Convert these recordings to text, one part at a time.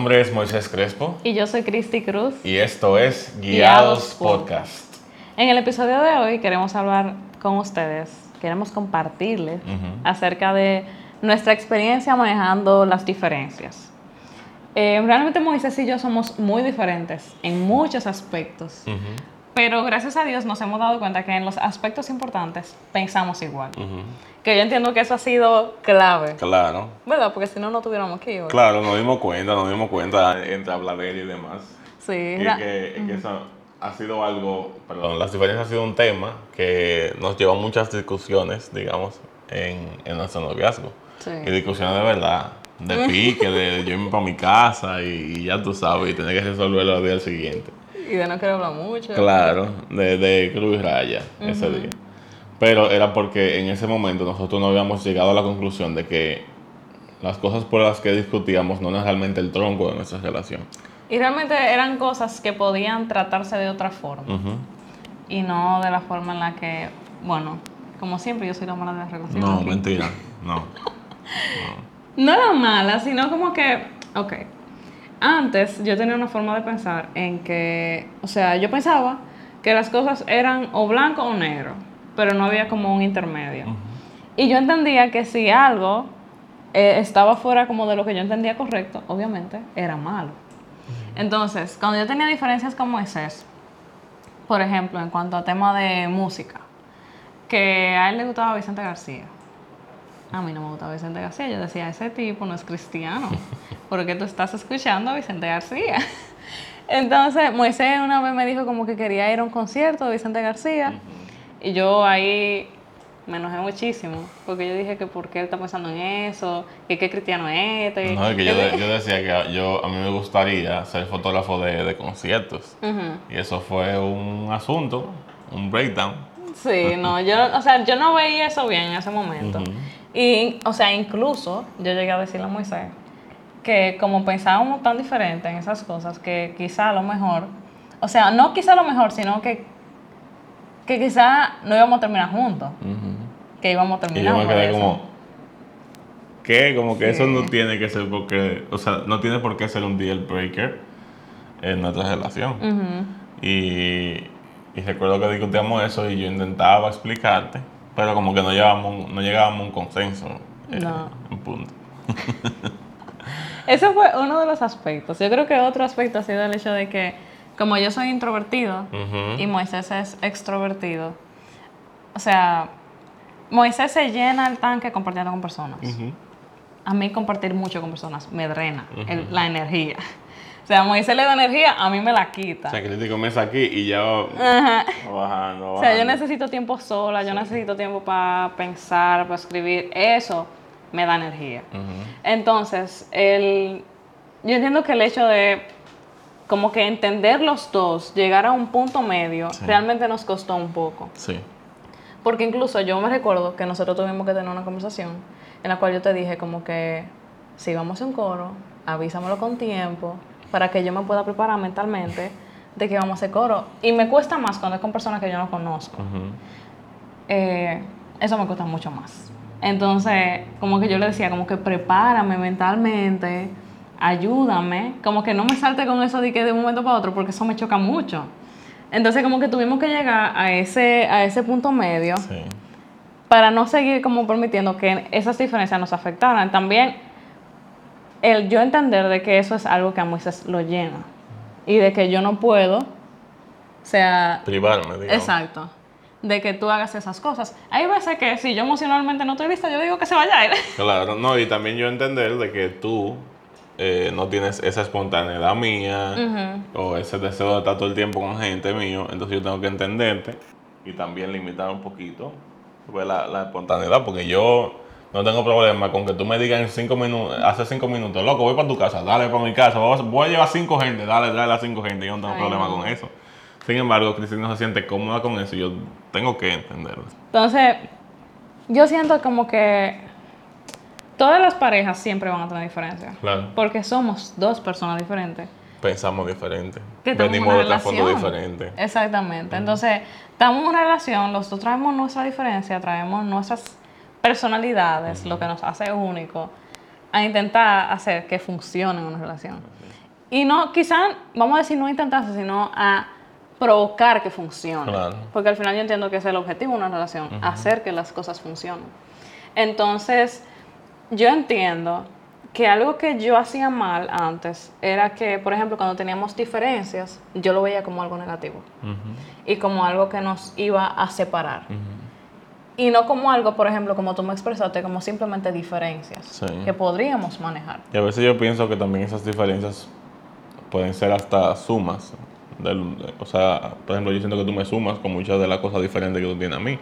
nombre es Moisés Crespo Y yo soy Cristi Cruz. y esto es Guiados Guiados Podcast. En el episodio de hoy queremos hablar con ustedes, queremos compartirles acerca de nuestra experiencia manejando las diferencias. Eh, realmente Moisés y yo somos muy diferentes en muchos aspectos, Ujú, pero gracias a Dios nos hemos dado cuenta que en los aspectos importantes pensamos igual. ujú. Que yo entiendo que eso ha sido clave, Claro, ¿verdad? Porque si no, no tuviéramos aquí hoy. claro, nos dimos cuenta, nos dimos cuenta entre habladera y demás. Sí, Y que, que eso ha sido algo, perdón, las diferencias ha sido un tema que nos llevó a muchas discusiones, digamos, en, en nuestro noviazgo. Sí. Y discusiones de verdad, de pique, de yo irme para mi casa y, y ya tú sabes, y tener que resolverlo al día siguiente. Y de no querer hablar mucho. Claro, de, de cruz raya ese día. Pero era porque en ese momento nosotros no habíamos llegado a la conclusión de que las cosas por las que discutíamos no eran realmente el tronco de nuestra relación. Y realmente eran cosas que podían tratarse de otra forma y no de la forma en la que, bueno, como siempre yo soy la mala de la relación. No, aquí. mentira, no. No la mala, sino como que, ok, antes yo tenía una forma de pensar en que, o sea, yo pensaba que las cosas eran o blanco o negro, pero no había como un intermedio. Y yo entendía que si algo eh, estaba fuera como de lo que yo entendía correcto, obviamente era malo. Entonces, cuando yo tenía diferencias con Moisés, por ejemplo, en cuanto a tema de música, que a él le gustaba Vicente García. A mí no me gustaba Vicente García. Yo decía, ese tipo no es cristiano. porque tú estás escuchando a Vicente García? Entonces, Moisés una vez me dijo como que quería ir a un concierto de Vicente García. Y yo ahí me enojé muchísimo. Porque yo dije que por qué él está pensando en eso, que qué cristiano es este. No, es que yo, de- yo decía que yo, a mí me gustaría ser fotógrafo de, de conciertos. Y eso fue un asunto, un breakdown. Sí, no, yo, o sea, yo no veía eso bien en ese momento. Y, o sea, incluso yo llegué a decirle a Moisés que como pensábamos tan diferente en esas cosas, que quizá a lo mejor, o sea, no quizá a lo mejor, sino que, que quizá no íbamos a terminar juntos, Ujú. que íbamos a Y terminar yo me por quedé eso. como, ¿qué? Como que eso Sí. no tiene que ser porque, o sea, no tiene por qué ser un deal breaker en nuestra relación. Ujú. Y, y recuerdo que discutíamos eso y yo intentaba explicarte, pero como que no llegábamos, un- no llegábamos a un consenso eh, No. en punto. Ese fue uno de los aspectos. Yo creo que otro aspecto ha sido el hecho de que, como yo soy introvertido Ujú. y Moisés es extrovertido, o sea, Moisés se llena el tanque compartiendo con personas. A mí compartir mucho con personas me drena el- la energía. O sea, Moisés le da energía, a mí me la quita. O sea, que te comienza aquí y ya Ajá. bajando, O sea, yo necesito tiempo sola, yo necesito tiempo para pensar, para escribir. Eso me da energía. Entonces, el, yo entiendo que el hecho de como que entender los dos, llegar a un punto medio, Sí. realmente nos costó un poco. Sí. Porque incluso yo me recuerdo que nosotros tuvimos que tener una conversación en la cual yo te dije como que si vamos a un coro, avísamelo con tiempo para que yo me pueda preparar mentalmente de que vamos a hacer coro. Y me cuesta más cuando es con personas que yo no conozco. Eh, eso me cuesta mucho más. Entonces, como que yo le decía, como que prepárame mentalmente, ayúdame, como que no me salte con eso de que de un momento para otro, porque eso me choca mucho. Entonces, como que tuvimos que llegar a ese, a ese punto medio Sí. para no seguir como permitiendo que esas diferencias nos afectaran. También el yo entender de que eso es algo que a Moisés lo llena y de que yo no puedo, o sea, Privarme, digamos. Exacto. De que tú hagas esas cosas. Hay veces que si yo emocionalmente no estoy lista, yo digo que se vaya a ir. Claro, no, y también yo entender de que tú eh, no tienes esa espontaneidad mía o ese deseo de estar todo el tiempo con gente mío, entonces yo tengo que entenderte y también limitar un poquito pues, la, la espontaneidad, porque yo no tengo problema con que tú me digas en cinco minutos, hace cinco minutos, loco, voy para tu casa, dale para mi casa, voy a- llevar cinco gente, dale, dale a cinco gente, yo no tengo Ay, problema no. con eso. Sin embargo, Cristina no se siente cómoda con eso y yo tengo que entenderlo. Entonces, yo siento como que todas las parejas siempre van a tener diferencias. Claro. Porque somos dos personas diferentes. Pensamos diferente. Que Venimos de trasfondo diferente. Exactamente. Entonces, estamos en una relación, los dos traemos nuestra diferencia, traemos nuestras personalidades, lo que nos hace único, a intentar hacer que funcione una relación. Y no, quizá, vamos a decir, no intentarse, sino a provocar que funcione. Porque al final yo entiendo que es el objetivo de una relación, hacer que las cosas funcionen. Entonces, yo entiendo que algo que yo hacía mal antes era que, por ejemplo, cuando teníamos diferencias, yo lo veía como algo negativo y como algo que nos iba a separar. Y no como algo, por ejemplo, como tú me expresaste, como simplemente diferencias que podríamos manejar. Y a veces yo pienso que también esas diferencias pueden ser hasta sumas. o sea, por ejemplo, yo siento que tú me sumas con muchas de las cosas diferentes que tú tienes a mí.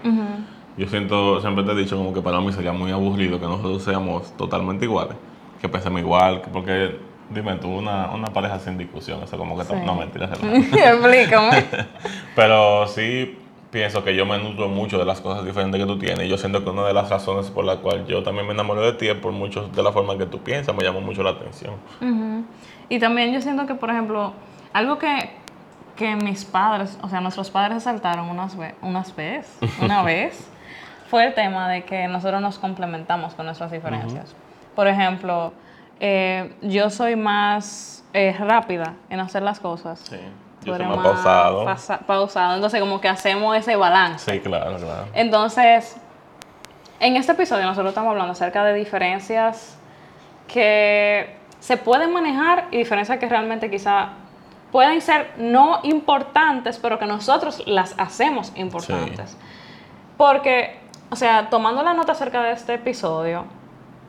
Yo siento, siempre te he dicho como que para mí sería muy aburrido que nosotros seamos totalmente iguales que pensemos igual, porque dime tú, una, una pareja sin discusión, eso como que no mentiras. Explícame. Pero sí pienso que yo me nutro mucho de las cosas diferentes que tú tienes y yo siento que una de las razones por la cual yo también me enamoré de ti es por mucho de la forma que tú piensas, me llamó mucho la atención. Y también yo siento que, por ejemplo, algo que, que mis padres, o sea, nuestros padres saltaron unas, unas veces, una vez, fue el tema de que nosotros nos complementamos con nuestras diferencias. Por ejemplo, eh, yo soy más eh, rápida en hacer las cosas. Sí. Yo soy más pausado. pausado. Entonces, como que hacemos ese balance. Sí, claro, claro. Entonces, en este episodio nosotros estamos hablando acerca de diferencias que se pueden manejar y diferencias que realmente quizá pueden ser no importantes, pero que nosotros las hacemos importantes. Porque, o sea, tomando la nota acerca de este episodio,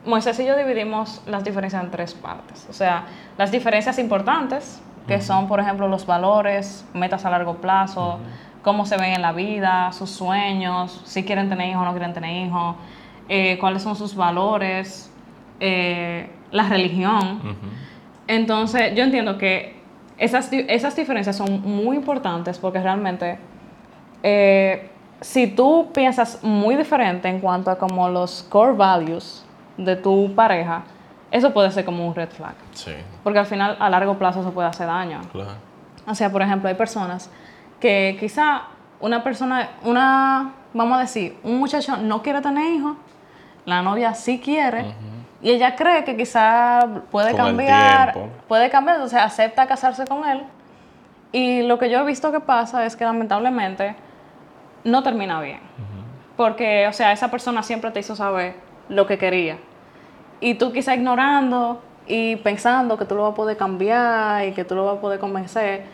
Moisés y yo dividimos las diferencias en tres partes. O sea, las diferencias importantes, que son, por ejemplo, los valores, metas a largo plazo, cómo se ven en la vida, sus sueños, si quieren tener hijos o no quieren tener hijos, eh, cuáles son sus valores, eh, la religión. Entonces, yo entiendo que esas, esas diferencias son muy importantes porque realmente, eh, si tú piensas muy diferente en cuanto a como los core values, de tu pareja, eso puede ser como un red flag. Sí. Porque al final, a largo plazo, eso puede hacer daño. Claro. O sea, por ejemplo, hay personas que quizá una persona, una, vamos a decir, un muchacho no quiere tener hijos, la novia sí quiere, y ella cree que quizá puede cambiar, puede cambiar, o sea, acepta casarse con él. Y lo que yo he visto que pasa es que lamentablemente no termina bien. Porque, o sea, esa persona siempre te hizo saber lo que quería y tú quizá ignorando y pensando que tú lo vas a poder cambiar y que tú lo vas a poder convencer,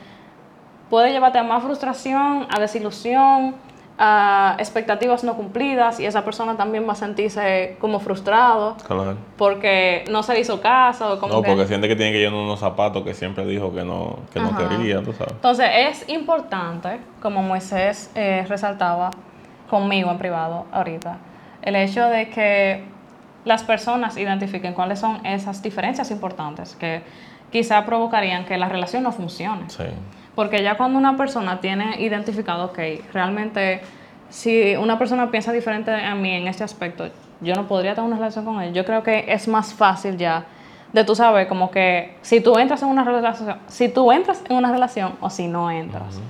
puede llevarte a más frustración, a desilusión, a expectativas no cumplidas y esa persona también va a sentirse como frustrado claro. porque no se le hizo caso. Como no, porque siente que tiene que llenar unos zapatos que siempre dijo que no, que no quería, tú sabes. Entonces es importante, como Moisés eh, resaltaba conmigo en privado ahorita, el hecho de que las personas identifiquen cuáles son esas diferencias importantes que quizá provocarían que la relación no funcione. Sí. Porque ya cuando una persona tiene identificado, ok, realmente si una persona piensa diferente a mí en este aspecto, yo no podría tener una relación con él. Yo creo que es más fácil ya de tú saber como que si tú entras en una relación, si tú entras en una relación o si no entras.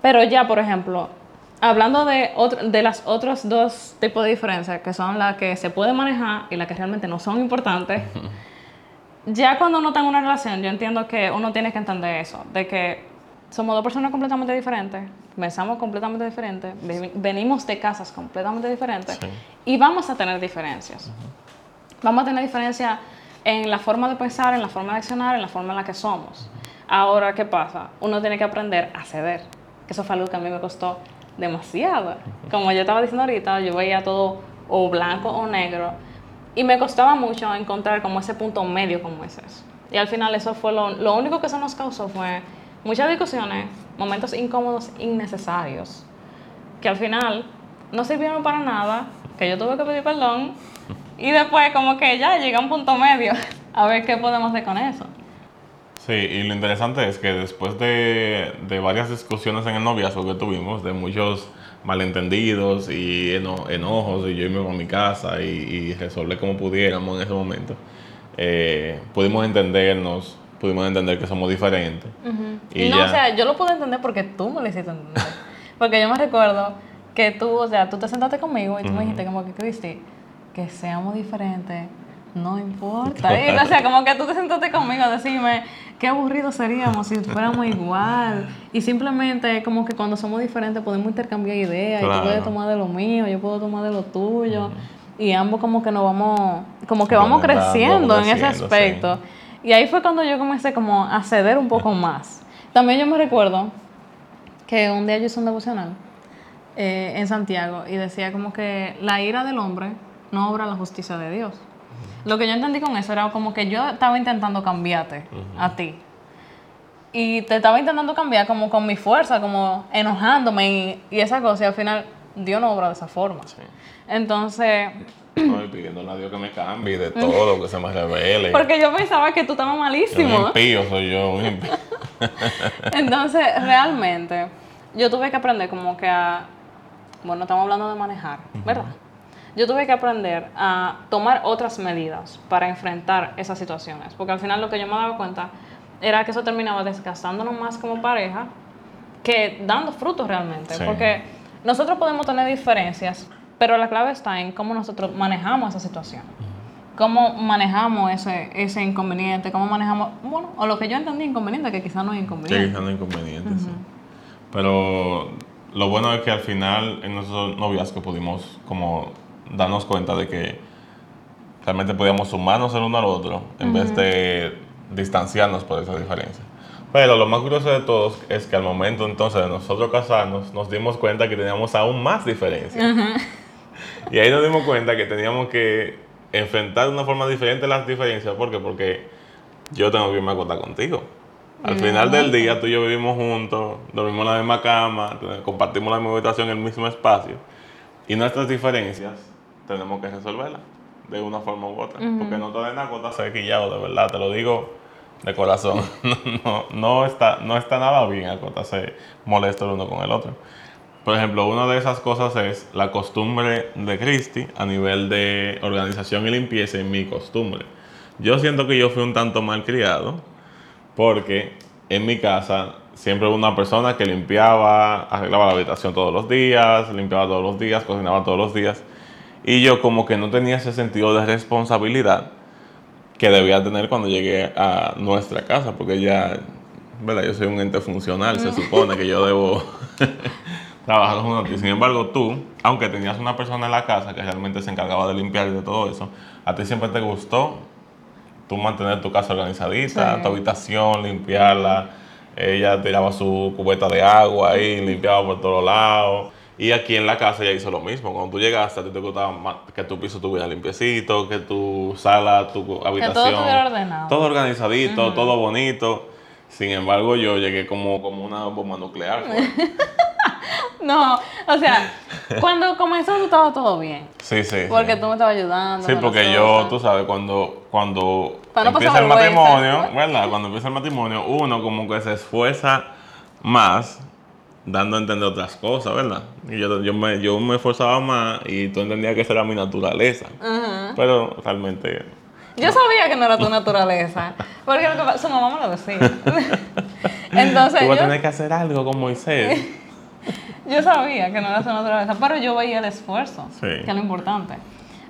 Pero ya, por ejemplo, hablando de, de las otros dos tipos de diferencias, que son las que se puede manejar y las que realmente no son importantes, ya cuando uno está en una relación, yo entiendo que uno tiene que entender eso, de que somos dos personas completamente diferentes, pensamos completamente diferentes, venimos de casas completamente diferentes y vamos a tener diferencias. Vamos a tener diferencias en la forma de pensar, en la forma de accionar, en la forma en la que somos. Ahora, ¿qué pasa? Uno tiene que aprender a ceder. Eso fue algo que a mí me costó demasiado. Como yo estaba diciendo ahorita, yo veía todo o blanco o negro y me costaba mucho encontrar como ese punto medio como ese. Y al final eso fue lo, lo único que eso nos causó fue muchas discusiones, momentos incómodos innecesarios, que al final no sirvieron para nada, que yo tuve que pedir perdón y después como que ya llega a un punto medio a ver qué podemos hacer con eso. Sí, y lo interesante es que después de, varias discusiones en el noviazgo que tuvimos, de muchos malentendidos y enojos, y yo irme a mi casa y, resolver como pudiéramos en ese momento, eh, pudimos entendernos, pudimos entender que somos diferentes. y no, o sea, yo lo pude entender porque tú me lo hiciste entender. porque yo me recuerdo que tú, o sea, tú te sentaste conmigo y tú me dijiste como que, Cristi, que seamos diferentes no importa. o sea, como que tú te sentaste conmigo a decirme qué aburrido seríamos si fuéramos igual. Y simplemente como que cuando somos diferentes podemos intercambiar ideas y tú puedes tomar de lo mío, yo puedo tomar de lo tuyo. Y ambos como que nos vamos, como que vamos creciendo, en ese aspecto. Y ahí fue cuando yo comencé como a ceder un poco más. También yo me recuerdo que un día yo hice un devocional eh, en Santiago y decía como que la ira del hombre no obra la justicia de Dios. Lo que yo entendí con eso era como que yo estaba intentando cambiarte a ti. Y te estaba intentando cambiar como con mi fuerza, como enojándome y, esa cosa. Y al final Dios no obra de esa forma. Entonces... No, pidiendo a Dios que me cambie de todo, que se me revele. Porque yo pensaba que tú estabas malísimo. Un impío soy yo, un impío. Entonces, realmente, yo tuve que aprender como que a... Bueno, estamos hablando de manejar, ¿verdad? Yo tuve que aprender a tomar otras medidas para enfrentar esas situaciones, porque al final lo que yo me daba cuenta era que eso terminaba desgastándonos más como pareja que dando frutos realmente, porque nosotros podemos tener diferencias, pero la clave está en cómo nosotros manejamos esa situación. Cómo manejamos ese, ese inconveniente, cómo manejamos, bueno, o lo que yo entendí inconveniente, que quizás no es inconveniente. Sí, quizás no es inconveniente, sí. Pero lo bueno es que al final en nuestros noviazgos pudimos como darnos cuenta de que realmente podíamos sumarnos el uno al otro en vez de distanciarnos por esa diferencia. Pero lo más curioso de todos es que al momento entonces de nosotros casarnos, nos dimos cuenta que teníamos aún más diferencias. Y ahí nos dimos cuenta que teníamos que enfrentar de una forma diferente las diferencias. ¿Por qué? Porque yo tengo que irme a acostar contigo. Al final del día tú y yo vivimos juntos, dormimos en la misma cama, compartimos la misma habitación en el mismo espacio. Y nuestras diferencias tenemos que resolverla de una forma u otra. Porque no te den la sequillado, de verdad, te lo digo de corazón. no, no, está, no está nada bien acotarse molesto el uno con el otro. Por ejemplo, una de esas cosas es la costumbre de Christy a nivel de organización y limpieza y mi costumbre. Yo siento que yo fui un tanto mal criado porque en mi casa siempre hubo una persona que limpiaba, arreglaba la habitación todos los días, limpiaba todos los días, cocinaba todos los días. Y yo como que no tenía ese sentido de responsabilidad que debía tener cuando llegué a nuestra casa, porque ya, ¿verdad? Yo soy un ente funcional, se supone que yo debo trabajar junto a Sin embargo, tú, aunque tenías una persona en la casa que realmente se encargaba de limpiar y de todo eso, a ti siempre te gustó tú mantener tu casa organizadita, tu habitación, limpiarla. Ella tiraba su cubeta de agua ahí, limpiaba por todos lados. Y aquí en la casa ella hizo lo mismo. Cuando tú llegaste, a ti te gustaba que tu piso estuviera limpiecito, que tu sala, tu habitación. todo estuviera ordenado. Todo organizadito, todo bonito. Sin embargo, yo llegué como, como una bomba nuclear. no, o sea, cuando comenzó estaba todo bien. Sí, sí. Porque tú me estabas ayudando. Sí, porque yo, tú sabes, cuando, cuando empieza el matrimonio, ¿verdad? Cuando empieza el matrimonio, uno como que se esfuerza más dando a entender otras cosas, ¿verdad? Y yo, yo, me, yo me esforzaba más y tú entendías que esa era mi naturaleza. Pero realmente... Yo sabía que no era tu naturaleza, porque su mamá me lo decía. Entonces, tú vas a tener que hacer algo con Moisés. yo sabía que no era su naturaleza, pero yo veía el esfuerzo, que es lo importante.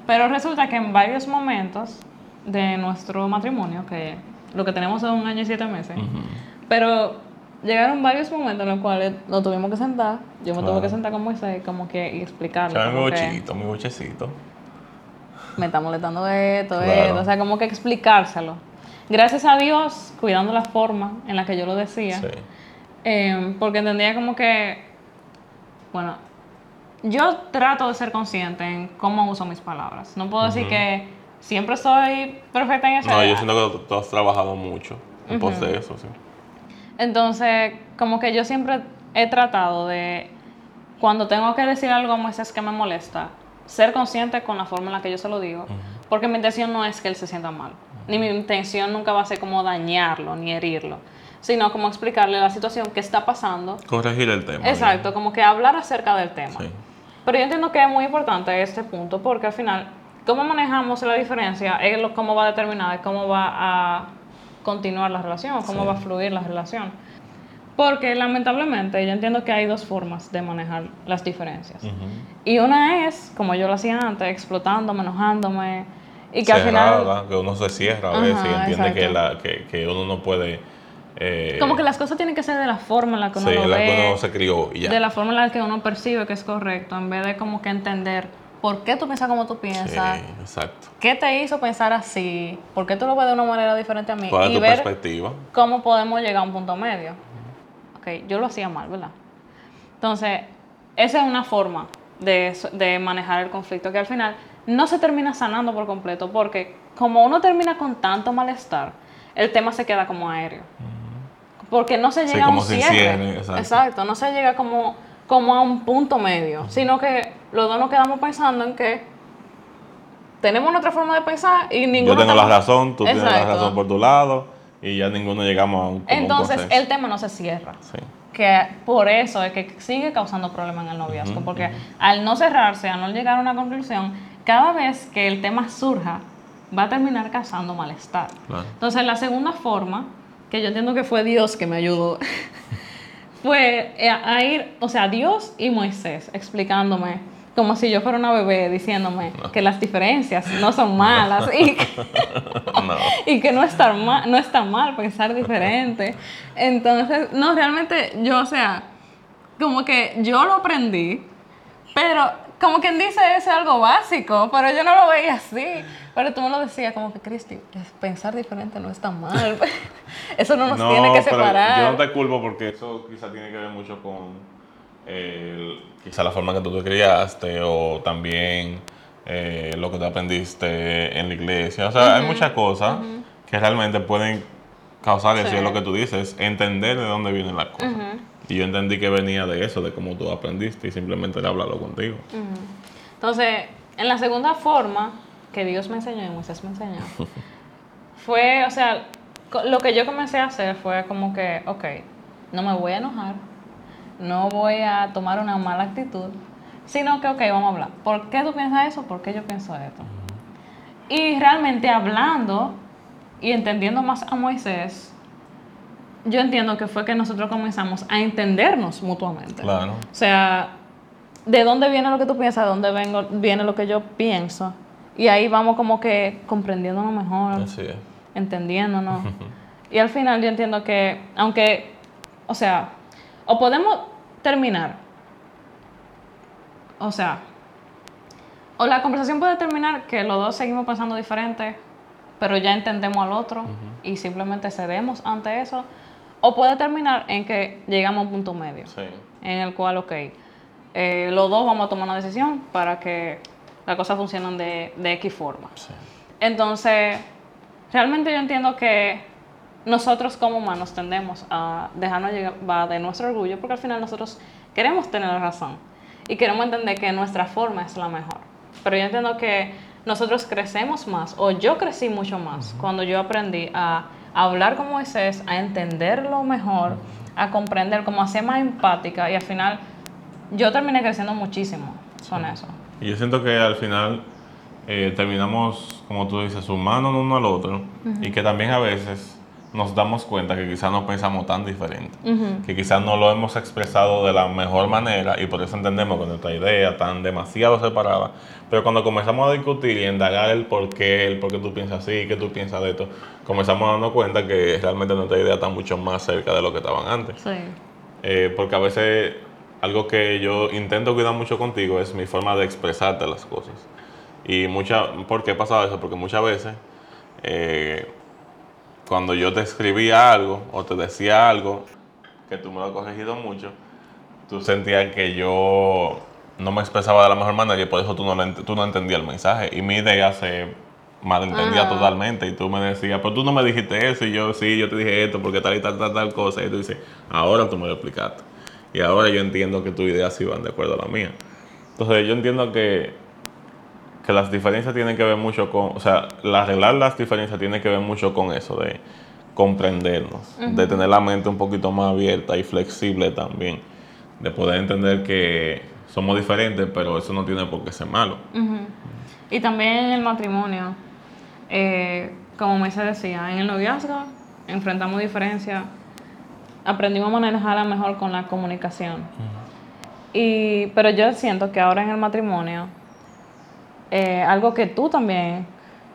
Pero resulta que en varios momentos de nuestro matrimonio, que lo que tenemos es un año y siete meses, pero llegaron varios momentos en los cuales nos tuvimos que sentar. Yo me tuve que sentar con Moisés como que y explicarle. Chame mi bochito, mi bochecito. Me está molestando esto, esto. O sea, como que explicárselo. Gracias a Dios, cuidando la forma en la que yo lo decía. Sí. Eh, porque entendía como que, bueno, yo trato de ser consciente en cómo uso mis palabras. No puedo decir que siempre soy perfecta en eso. No, yo siento que tú, has trabajado mucho en pos de eso, sí. Entonces, como que yo siempre he tratado de, cuando tengo que decir algo a es que me molesta, ser consciente con la forma en la que yo se lo digo, porque mi intención no es que él se sienta mal, ni mi intención nunca va a ser como dañarlo, ni herirlo, sino como explicarle la situación que está pasando. Corregir el tema. Exacto, como que hablar acerca del tema. Pero yo entiendo que es muy importante este punto, porque al final, cómo manejamos la diferencia es lo, cómo va a determinar, cómo va a continuar la relación o cómo va a fluir la relación. Porque lamentablemente yo entiendo que hay dos formas de manejar las diferencias. Y una es, como yo lo hacía antes, explotándome, enojándome Y que al final... Que uno se cierra a veces y entiende que, la, que, que, uno no puede... Eh, como que las cosas tienen que ser de la forma en la que uno lo la ve. Que uno se crió y ya. De la forma en la que uno percibe que es correcto, en vez de como que entender por qué tú piensas como tú piensas. Sí, exacto. ¿Qué te hizo pensar así? ¿Por qué tú lo ves de una manera diferente a mí? ¿Cuál es tu perspectiva? cómo podemos llegar a un punto medio. Ok, yo lo hacía mal, ¿verdad? Entonces, esa es una forma de, de manejar el conflicto que al final no se termina sanando por completo, porque como uno termina con tanto malestar, el tema se queda como aéreo. Porque no se llega a un cierre. exacto. no se llega como, como a un punto medio, sino que los dos nos quedamos pensando en que tenemos nuestra forma de pensar y ninguno... Yo tengo la razón, tú tienes la razón por tu lado y ya ninguno llegamos a un... Entonces el tema no se cierra. Sí. Que por eso es que sigue causando problemas en el noviazgo, porque al no cerrarse, al no llegar a una conclusión, cada vez que el tema surja, va a terminar causando malestar. Entonces, la segunda forma, que yo entiendo que fue Dios que me ayudó, fue a ir, o sea, Dios y Moisés explicándome como si yo fuera una bebé diciéndome que las diferencias no son malas y, que, no. y que no, está mal, no está mal pensar diferente. Entonces, no, realmente yo, o sea, como que yo lo aprendí, pero como quien dice, es algo básico, pero yo no lo veía así. Pero tú me lo decías como que, Cristi, pensar diferente no está mal. eso no nos tiene que separar. yo no te culpo porque eso quizá tiene que ver mucho con quizá la forma que tú te criaste o también eh, lo que te aprendiste en la iglesia. O sea, hay muchas cosas que realmente pueden causar eso, es lo que tú dices, entender de dónde vienen las cosas. Y yo entendí que venía de eso, de cómo tú aprendiste y simplemente de hablarlo contigo. Entonces, en la segunda forma que Dios me enseñó y Moisés me enseñó, fue, o sea, lo que yo comencé a hacer fue como que, ok, no me voy a enojar, no voy a tomar una mala actitud, sino que, ok, vamos a hablar. ¿Por qué tú piensas eso? ¿Por qué yo pienso esto? Y realmente hablando y entendiendo más a Moisés, yo entiendo que fue que nosotros comenzamos a entendernos mutuamente. Claro. O sea, ¿de dónde viene lo que tú piensas? ¿De dónde vengo, viene lo que yo pienso? Y ahí vamos como que comprendiéndonos mejor, Así es. entendiéndonos. y al final yo entiendo que, aunque, o sea, o podemos terminar, o sea, o la conversación puede terminar que los dos seguimos pensando diferente, pero ya entendemos al otro y simplemente cedemos ante eso. O puede terminar en que llegamos a un punto medio, en el cual, ok, eh, los dos vamos a tomar una decisión para que las cosas funcionen de, de X forma. Entonces, realmente yo entiendo que nosotros como humanos tendemos a dejarnos llevar de nuestro orgullo porque al final nosotros queremos tener razón y queremos entender que nuestra forma es la mejor. Pero yo entiendo que nosotros crecemos más, o yo crecí mucho más, cuando yo aprendí a hablar como Moisés, a entenderlo mejor, a comprender, como a ser más empática y al final yo terminé creciendo muchísimo con eso. Y yo siento que al final eh, terminamos, como tú dices, sumando uno al otro y que también a veces nos damos cuenta que quizás no pensamos tan diferente, que quizás no lo hemos expresado de la mejor manera y por eso entendemos que nuestra idea tan demasiado separada, pero cuando comenzamos a discutir y indagar el por qué, el por qué tú piensas así, qué tú piensas de esto, comenzamos a darnos cuenta que realmente nuestra idea está mucho más cerca de lo que estaban antes. Sí. Eh, porque a veces algo que yo intento cuidar mucho contigo es mi forma de expresarte las cosas. Y mucha, ¿por qué pasa eso? Porque muchas veces... Eh, cuando yo te escribía algo o te decía algo, que tú me lo has corregido mucho, tú sentías que yo no me expresaba de la mejor manera y por eso tú no, tú no entendías el mensaje. Y mi idea se malentendía totalmente y tú me decías, pero tú no me dijiste eso y yo sí, yo te dije esto porque tal y tal, tal, tal cosa. Y tú dices, ahora tú me lo explicaste. Y ahora yo entiendo que tus ideas van de acuerdo a la mía. Entonces yo entiendo que que las diferencias tienen que ver mucho con, o sea, arreglar las diferencias tiene que ver mucho con eso, de comprendernos, de tener la mente un poquito más abierta y flexible también, de poder entender que somos diferentes, pero eso no tiene por qué ser malo. Y también en el matrimonio, eh, como me se decía, en el noviazgo enfrentamos diferencias, aprendimos a manejarla mejor con la comunicación. y, pero yo siento que ahora en el matrimonio, eh, algo que tú también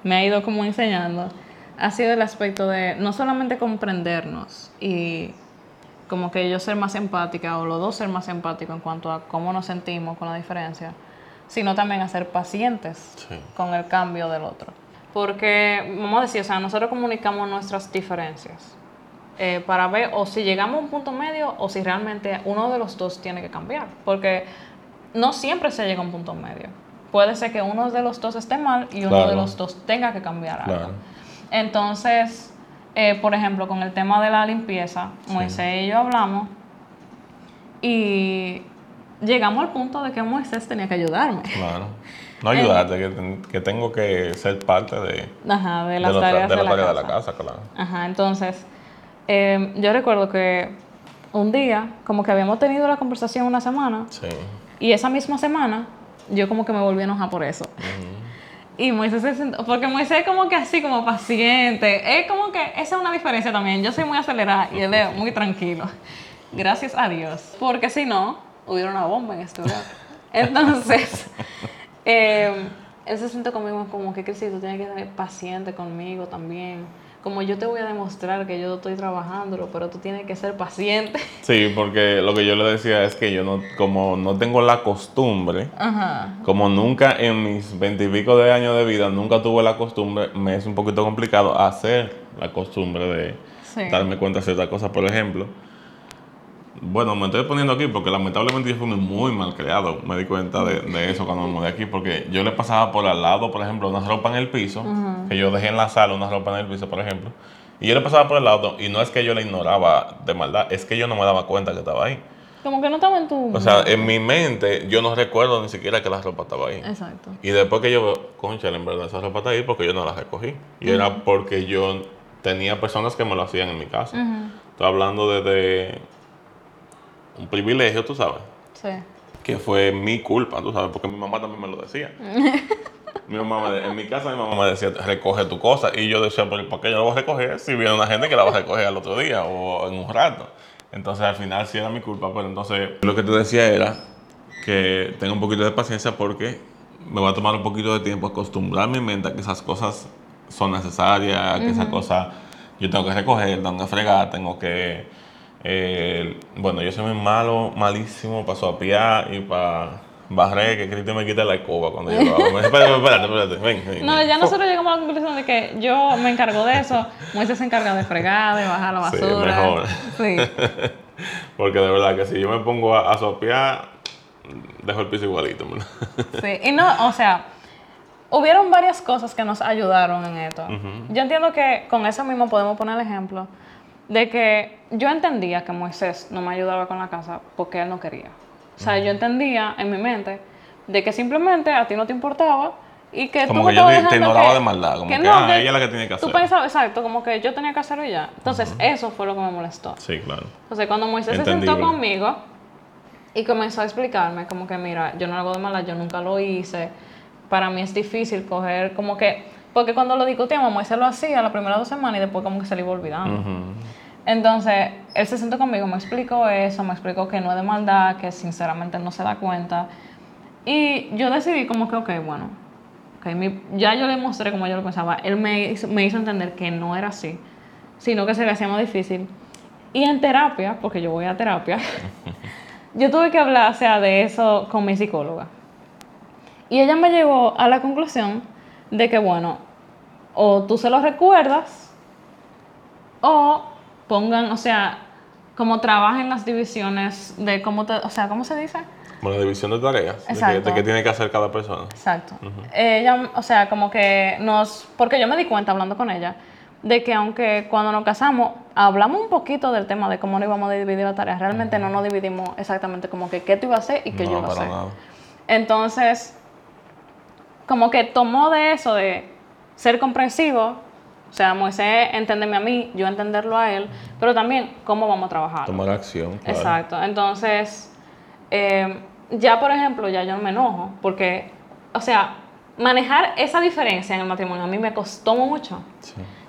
me ha ido como enseñando ha sido el aspecto de no solamente comprendernos y como que yo ser más empática o los dos ser más empáticos en cuanto a cómo nos sentimos con la diferencia, sino también a ser pacientes con el cambio del otro. Porque, vamos a decir, o sea, nosotros comunicamos nuestras diferencias eh, para ver o si llegamos a un punto medio o si realmente uno de los dos tiene que cambiar. Porque no siempre se llega a un punto medio. Puede ser que uno de los dos esté mal y uno de los dos tenga que cambiar algo. Entonces, eh, por ejemplo, con el tema de la limpieza, Moisés y yo hablamos y llegamos al punto de que Moisés tenía que ayudarme. Claro. No ayudarte, que, tengo que ser parte de, Ajá, de las tareas de, la, de la casa, claro. Ajá, entonces, em, yo recuerdo que un día, como que habíamos tenido la conversación una semana, sí. y esa misma semana, yo como que me volví a enojar por eso. Y Moisés se sentó, porque Moisés es como que así, como paciente. Es como que esa es una diferencia también. Yo soy muy acelerada y él es muy tranquilo. Gracias a Dios. Porque si no, hubiera una bomba en este lugar. Entonces, eh, él se sentó conmigo como que, Cristo, tú tienes que ser paciente conmigo también como yo te voy a demostrar que yo estoy trabajándolo, pero tú tienes que ser paciente. Sí, porque lo que yo le decía es que yo no, como no tengo la costumbre, como nunca en mis veintipico de años de vida, nunca tuve la costumbre, me es un poquito complicado hacer la costumbre de darme cuenta de ciertas cosas. Por ejemplo, bueno, me estoy poniendo aquí porque lamentablemente yo fui muy mal creado. Me di cuenta de, eso cuando me mudé aquí porque yo le pasaba por al lado, por ejemplo, una ropa en el piso, que yo dejé en la sala una ropa en el piso, por ejemplo, y yo le pasaba por el lado y no es que yo la ignoraba de maldad, es que yo no me daba cuenta que estaba ahí. Como que no estaba en tu... O sea, en mi mente yo no recuerdo ni siquiera que la ropa estaba ahí. Exacto. Y después que yo veo, concha, en verdad esa ropa está ahí porque yo no la recogí. Y era porque yo tenía personas que me lo hacían en mi casa. Estoy hablando desde un privilegio, tú sabes. Sí. Que fue mi culpa, tú sabes, porque mi mamá también me lo decía. mi mamá, en mi casa mi mamá me decía, recoge tu cosa. Y yo decía, ¿por qué yo la voy a recoger si viene una gente que la va a recoger al otro día o en un rato? Entonces al final sí era mi culpa, pero entonces lo que te decía era que tenga un poquito de paciencia porque me va a tomar un poquito de tiempo acostumbrar mi mente a que esas cosas son necesarias, que esas cosas yo tengo que recoger, tengo que fregar, tengo que eh, bueno, yo soy muy malo, malísimo para sopear y para barrer, que Cristian me quita la escoba cuando yo lo hago. espérate, espérate, espérate, ven, No, ya nosotros llegamos a la conclusión de que yo me encargo de eso, Moisés se encarga de fregar, de bajar la basura. Sí, mejor. Sí. Porque de verdad que si yo me pongo a, sopear, dejo el piso igualito. sí, y no, o sea, hubieron varias cosas que nos ayudaron en esto. Yo entiendo que con eso mismo podemos poner el ejemplo de que yo entendía que Moisés no me ayudaba con la casa porque él no quería. O sea, yo entendía en mi mente de que simplemente a ti no te importaba y que como tú que ella te ignoraba de maldad, como que, ah, ella es la que tiene que hacer. Tú pensabas, exacto, como que yo tenía que hacerlo y ya. Entonces, eso fue lo que me molestó. Sí, claro. Entonces, cuando Moisés se sentó conmigo y comenzó a explicarme, como que, mira, yo no hago de maldad, yo nunca lo hice. Para mí es difícil coger, como que porque cuando lo discutíamos, Moisés lo hacía la primera dos semanas y después como que se le iba olvidando. Entonces, él se sentó conmigo, me explicó eso, me explicó que no es de maldad, que sinceramente no se da cuenta. Y yo decidí como que, ok, bueno, okay, ya yo le mostré como yo lo pensaba. Él me hizo, me hizo entender que no era así, sino que se le hacía más difícil. Y en terapia, porque yo voy a terapia, yo tuve que hablar, o sea, de eso con mi psicóloga. Y ella me llegó a la conclusión de que, bueno, o tú se lo recuerdas o pongan, o sea, como trabajen las divisiones de cómo te, o sea, ¿cómo se dice? Como la división de tareas, Exacto. de qué tiene que hacer cada persona. Exacto. Ella, o sea, como que nos, porque yo me di cuenta hablando con ella, de que aunque cuando nos casamos hablamos un poquito del tema de cómo nos íbamos a dividir la tarea, realmente no nos dividimos exactamente como que qué tú ibas a hacer y qué yo iba a hacer. Entonces, como que tomó de eso de ser comprensivo, o sea, Moisés entenderme a mí, yo entenderlo a él, pero también cómo vamos a trabajar. Tomar acción. Claro. Exacto. Entonces, eh, ya por ejemplo, ya yo no me enojo, porque, o sea, manejar esa diferencia en el matrimonio a mí me costó mucho.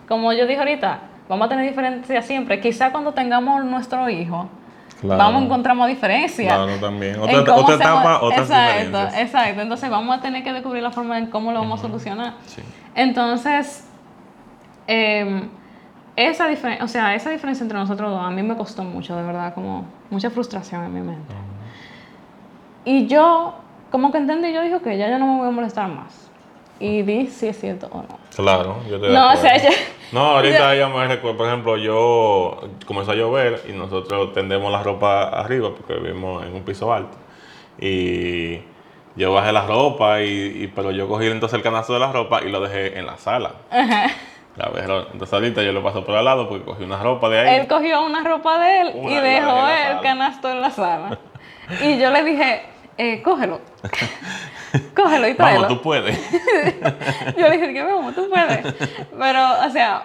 Como yo dije ahorita, vamos a tener diferencias siempre. Quizá cuando tengamos nuestro hijo, vamos a encontrar más diferencias. Claro, también. Otra, etapa, otra Exacto, exacto. Entonces vamos a tener que descubrir la forma en cómo lo vamos a solucionar. Entonces, em, esa diferencia, o sea, esa diferencia entre nosotros dos a mí me costó mucho, de verdad, como mucha frustración en mi mente. Y yo, como que entendí, yo dije que ya yo no me voy a molestar más. Y di si es cierto o no. Claro, yo te No, o sea, ya, No, ahorita ella me recuerda, por ejemplo, yo comenzó a llover y nosotros tendemos la ropa arriba porque vivimos en un piso alto. Y yo bajé la ropa, y, y- pero yo cogí entonces el canasto de la ropa y lo dejé en la sala. La verdad, entonces ahorita yo lo paso por al lado porque cogí una ropa de ahí. él cogió una ropa de él Una y la dejó la el canasto en la sala. y yo le dije, eh, cógelo. cógelo y tráelo. Vamos, tú puedes. Yo le dije, que vamos, tú puedes. Pero, o sea,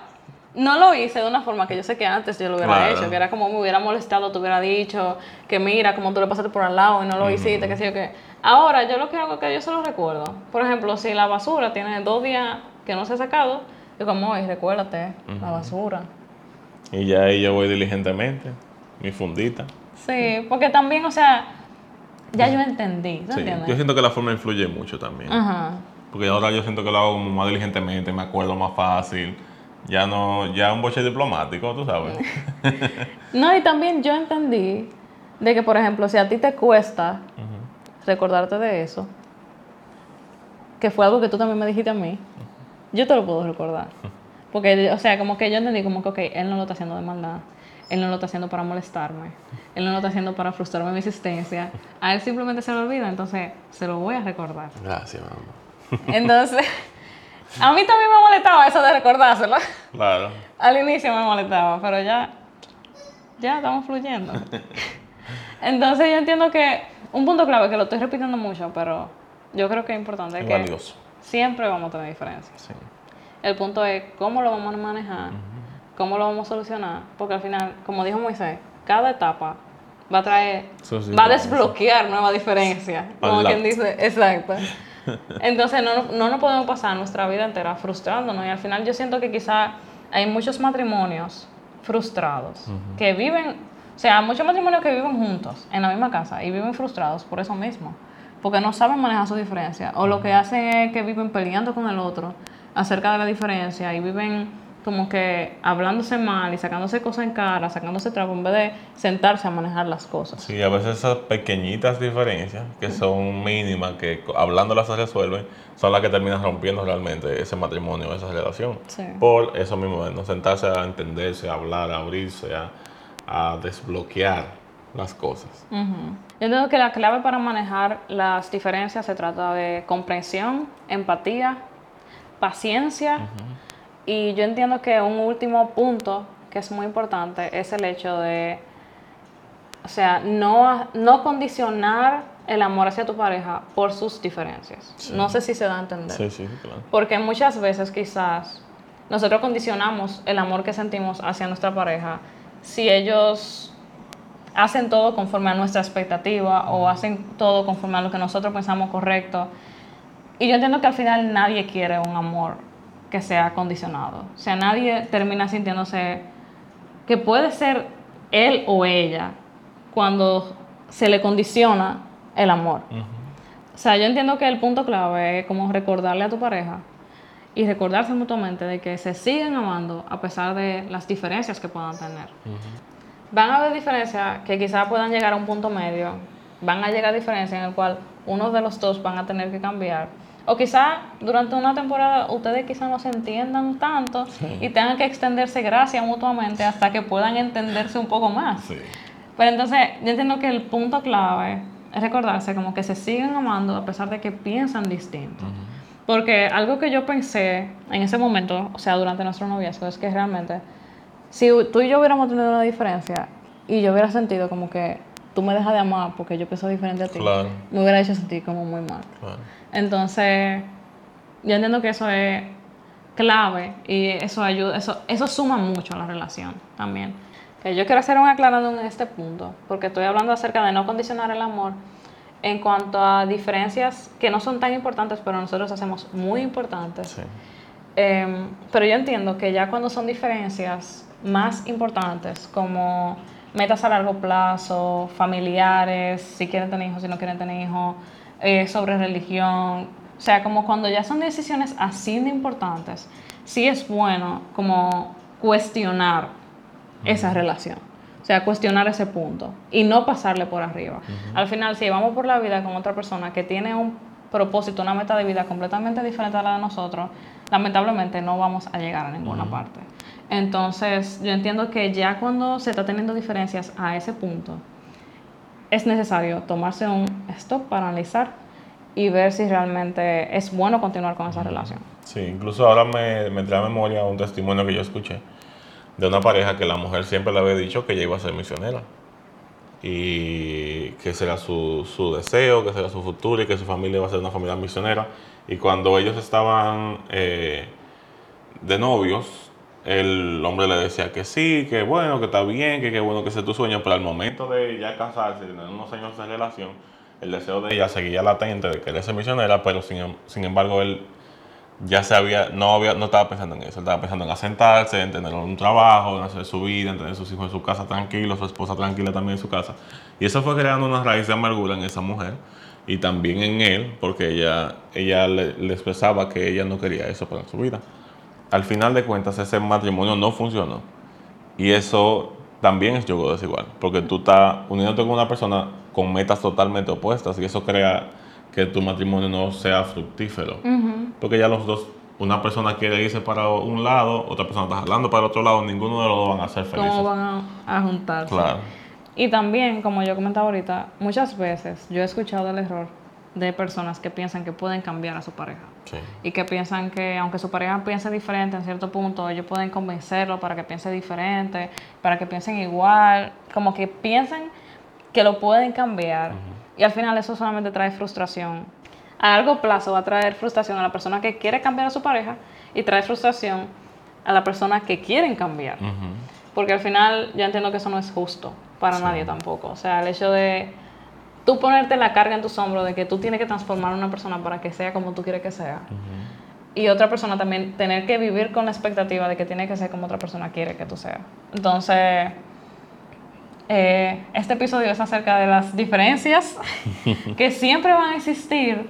no lo hice de una forma que yo sé que antes yo lo hubiera Claro. hecho, que era como me hubiera molestado, te hubiera dicho, que mira, como tú le pasaste por al lado y no lo hiciste, que sé yo qué. Ahora, yo lo que hago es que yo se lo recuerdo. Por ejemplo, si la basura tiene dos días que no se ha sacado, yo como, oye, recuérdate, la basura. Y ya ahí yo voy diligentemente, mi fundita. Sí, porque también, o sea, ya yo entendí, ¿tú Sí, entiendes? Yo siento que la forma influye mucho también. Ajá. Porque ahora yo siento que lo hago como más diligentemente, me acuerdo más fácil. Ya no, ya un boche diplomático, tú sabes. No, y también yo entendí de que, por ejemplo, si a ti te cuesta recordarte de eso, que fue algo que tú también me dijiste a mí, yo te lo puedo recordar. Porque, o sea, como que yo entendí como que, ok, él no lo está haciendo de maldad, él no lo está haciendo para molestarme, él no lo está haciendo para frustrarme mi existencia, a él simplemente se lo olvida, entonces se lo voy a recordar. Gracias, mamá. Entonces, a mí también me molestaba eso de recordárselo. Claro. Al inicio me molestaba, pero ya, ya estamos fluyendo. Entonces yo entiendo que un punto clave, que lo estoy repitiendo mucho, pero yo creo que es importante, es que valioso. siempre vamos a tener diferencias. Sí. El punto es cómo lo vamos a manejar, cómo lo vamos a solucionar, porque al final, como dijo Moisés, cada etapa va a traer, sí, va a desbloquear nuevas diferencias, como quien dice, exacto. Entonces no, no nos podemos pasar nuestra vida entera frustrándonos. Y al final yo siento que quizá hay muchos matrimonios frustrados que viven, o sea, muchos matrimonios que viven juntos en la misma casa y viven frustrados por eso mismo, porque no saben manejar su diferencia o lo que hacen es que viven peleando con el otro acerca de la diferencia y viven como que hablándose mal y sacándose cosas en cara, sacándose trapo en vez de sentarse a manejar las cosas. Sí, a veces esas pequeñitas diferencias, que son mínimas, que hablándolas se resuelven, son las que terminan rompiendo realmente ese matrimonio, esa relación. Sí. Por eso mismo, no sentarse a entenderse, a hablar, a abrirse, a, a desbloquear las cosas. Ujú. Yo entiendo que la clave para manejar las diferencias se trata de comprensión, empatía, paciencia y yo entiendo que un último punto que es muy importante es el hecho de, o sea, no, no condicionar el amor hacia tu pareja por sus diferencias. No sé si se da a entender. Sí, sí, claro. Porque muchas veces quizás nosotros condicionamos el amor que sentimos hacia nuestra pareja si ellos hacen todo conforme a nuestra expectativa o hacen todo conforme a lo que nosotros pensamos correcto. Y yo entiendo que al final nadie quiere un amor que sea condicionado. O sea, nadie termina sintiéndose que puede ser él o ella cuando se le condiciona el amor. O sea, yo entiendo que el punto clave es como recordarle a tu pareja y recordarse mutuamente de que se siguen amando a pesar de las diferencias que puedan tener. Van a haber diferencias que quizás puedan llegar a un punto medio, van a llegar diferencias en el cual uno de los dos van a tener que cambiar. O quizás durante una temporada ustedes quizás no se entiendan tanto y tengan que extenderse gracias mutuamente hasta que puedan entenderse un poco más. Sí. Pero entonces, yo entiendo que el punto clave es recordarse como que se siguen amando a pesar de que piensan distinto. Porque algo que yo pensé en ese momento, o sea, durante nuestro noviazgo, es que realmente, si tú y yo hubiéramos tenido una diferencia y yo hubiera sentido como que tú me dejas de amar porque yo pienso diferente a ti, Claro. me hubiera hecho sentir como muy mal. Claro. Entonces, yo entiendo que eso es clave y eso ayuda, eso, eso suma mucho a la relación también. Que yo quiero hacer un aclarado en este punto, porque estoy hablando acerca de no condicionar el amor en cuanto a diferencias que no son tan importantes, pero nosotros hacemos muy importantes. Sí. Em, pero yo entiendo que ya cuando son diferencias más importantes, como metas a largo plazo, familiares, si quieren tener hijos, si no quieren tener hijos, eh, sobre religión, O sea, como cuando ya son decisiones así de importantes, sí es bueno como cuestionar esa relación. O sea, cuestionar ese punto y no pasarle por arriba. Al final, si vamos por la vida con otra persona que tiene un propósito, una meta de vida completamente diferente a la de nosotros, lamentablemente no vamos a llegar a ninguna parte. Entonces, yo entiendo que ya cuando se está teniendo diferencias a ese punto, es necesario tomarse un stop para analizar y ver si realmente es bueno continuar con esa relación. Sí, incluso ahora me, me trae a memoria un testimonio que yo escuché de una pareja que la mujer siempre le había dicho que ella iba a ser misionera y que será su, su deseo, que será su futuro y que su familia iba a ser una familia misionera. Y cuando ellos estaban eh, de novios, el hombre le decía que sí, que bueno, que está bien, que qué bueno que es tu sueño, pero al momento de ya casarse, tener unos años de relación, el deseo de ella seguía latente de querer ser misionera, pero sin, sin embargo él ya se había, no, había, no estaba pensando en eso, estaba pensando en asentarse, en tener un trabajo, en hacer su vida, en tener sus hijos en su casa tranquilos, su esposa tranquila también en su casa. Y eso fue creando una raíz de amargura en esa mujer y también en él, porque ella, ella le, expresaba que ella no quería eso para su vida. Al final de cuentas, ese matrimonio no funcionó. Y eso también es yugo desigual, porque tú estás uniéndote con una persona con metas totalmente opuestas y eso crea que tu matrimonio no sea fructífero. Porque ya los dos, una persona quiere irse para un lado, otra persona está jalando para el otro lado, ninguno de los dos van a ser felices. ¿Cómo van a, juntarse? Claro. Y también, como yo comentaba ahorita, muchas veces yo he escuchado el error de personas que piensan que pueden cambiar a su pareja. Sí. Y que piensan que aunque su pareja piense diferente en cierto punto, ellos pueden convencerlo para que piense diferente, para que piensen igual, como que piensan que lo pueden cambiar. Y al final eso solamente trae frustración. A largo plazo va a traer frustración a la persona que quiere cambiar a su pareja y trae frustración a la persona que quieren cambiar. Porque al final yo entiendo que eso no es justo para nadie tampoco. O sea, el hecho de tú ponerte la carga en tus hombros de que tú tienes que transformar a una persona para que sea como tú quieres que sea. Y otra persona también tener que vivir con la expectativa de que tiene que ser como otra persona quiere que tú seas. Entonces, eh, este episodio es acerca de las diferencias que siempre van a existir,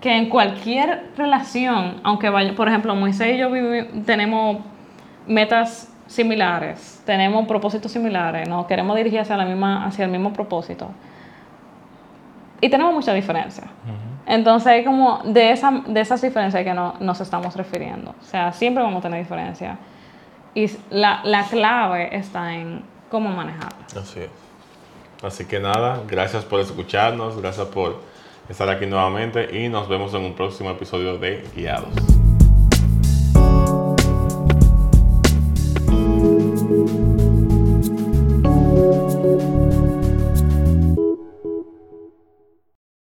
que en cualquier relación, aunque vaya, por ejemplo, Moisés y yo tenemos metas similares, tenemos propósitos similares, no queremos dirigir hacia, la misma, hacia el mismo propósito. Y tenemos mucha diferencia. Entonces, como de, esa, de esas diferencias que no, nos estamos refiriendo. O sea, siempre vamos a tener diferencias. Y la, la clave está en cómo manejarla. Así es. Así que nada, gracias por escucharnos, gracias por estar aquí nuevamente y nos vemos en un próximo episodio de Guiados.